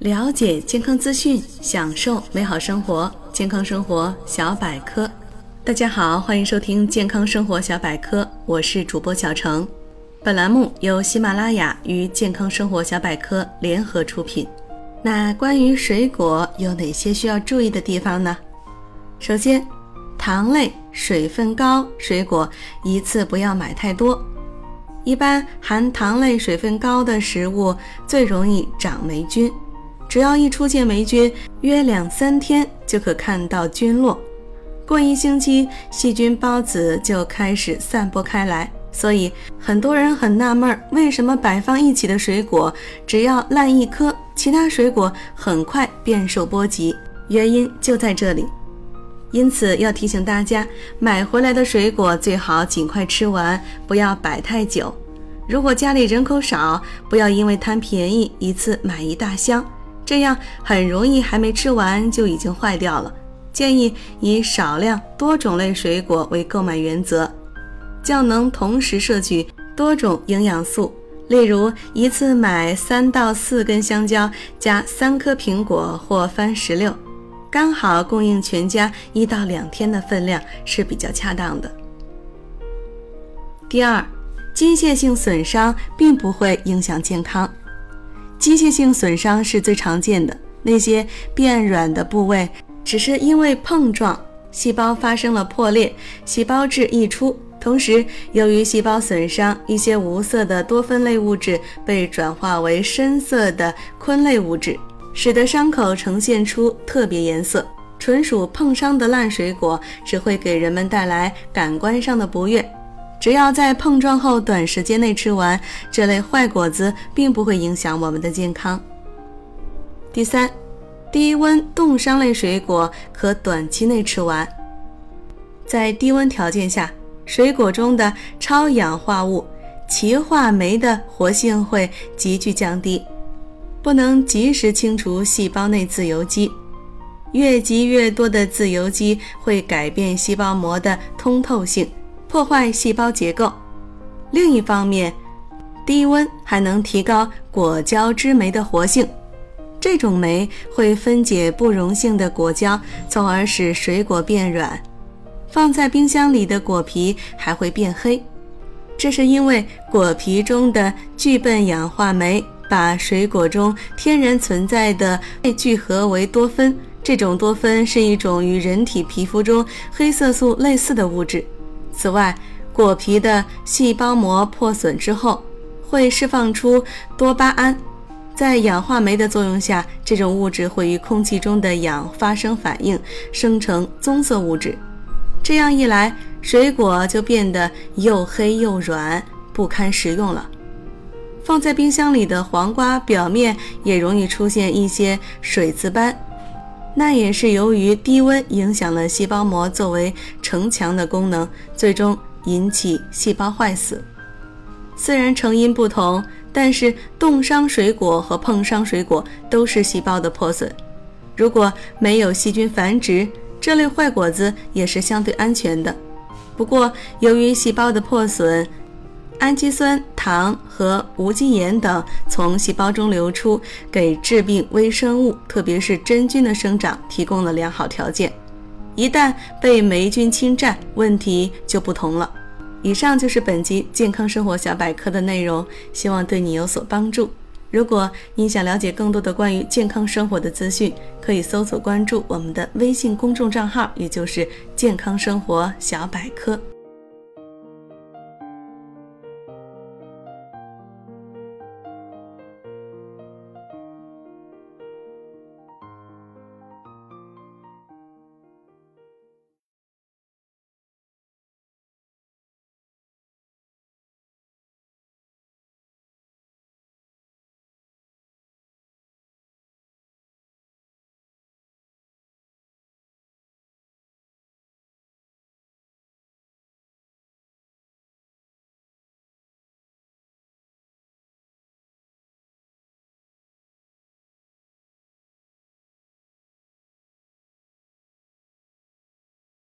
了解健康资讯，享受美好生活。健康生活小百科，大家好，欢迎收听健康生活小百科，我是主播小程。本栏目由喜马拉雅与健康生活小百科联合出品。那关于水果有哪些需要注意的地方呢？首先，糖类、水分高水果一次不要买太多。一般含糖类、水分高的食物最容易长霉菌，只要一出现霉菌，约两三天就可看到菌落，过一星期细菌孢子就开始散播开来。所以很多人很纳闷，为什么摆放一起的水果，只要烂一颗，其他水果很快便受波及？原因就在这里。因此要提醒大家，买回来的水果最好尽快吃完，不要摆太久。如果家里人口少，不要因为贪便宜一次买一大箱，这样很容易还没吃完就已经坏掉了。建议以少量多种类水果为购买原则，较能同时摄取多种营养素。例如，一次买三到四根香蕉，加三颗苹果或番石榴。刚好供应全家一到两天的分量是比较恰当的。第二，机械性损伤并不会影响健康。机械性损伤是最常见的，那些变软的部位只是因为碰撞，细胞发生了破裂，细胞质溢出。同时，由于细胞损伤，一些无色的多酚类物质被转化为深色的醌类物质。使得伤口呈现出特别颜色，纯属碰伤的烂水果只会给人们带来感官上的不悦。只要在碰撞后短时间内吃完这类坏果子，并不会影响我们的健康。第三，低温冻伤类水果可短期内吃完。在低温条件下，水果中的超氧化物歧化酶的活性会急剧降低。不能及时清除细胞内自由基，越积越多的自由基会改变细胞膜的通透性，破坏细胞结构。另一方面，低温还能提高果胶汁酶的活性，这种酶会分解不溶性的果胶，从而使水果变软。放在冰箱里的果皮还会变黑，这是因为果皮中的聚苯氧化酶。把水果中天然存在的聚合为多酚，这种多酚是一种与人体皮肤中黑色素类似的物质。此外，果皮的细胞膜破损之后，会释放出多巴胺，在氧化酶的作用下，这种物质会与空气中的氧发生反应，生成棕色物质。这样一来，水果就变得又黑又软，不堪食用了。放在冰箱里的黄瓜表面也容易出现一些水渍斑，那也是由于低温影响了细胞膜作为城墙的功能，最终引起细胞坏死。虽然成因不同，但是冻伤水果和碰伤水果都是细胞的破损。如果没有细菌繁殖，这类坏果子也是相对安全的。不过，由于细胞的破损，氨基酸、糖和无机盐等从细胞中流出，给致病微生物，特别是真菌的生长提供了良好条件。一旦被霉菌侵占，问题就不同了。以上就是本期健康生活小百科的内容，希望对你有所帮助。如果你想了解更多的关于健康生活的资讯，可以搜索关注我们的微信公众账号，也就是健康生活小百科。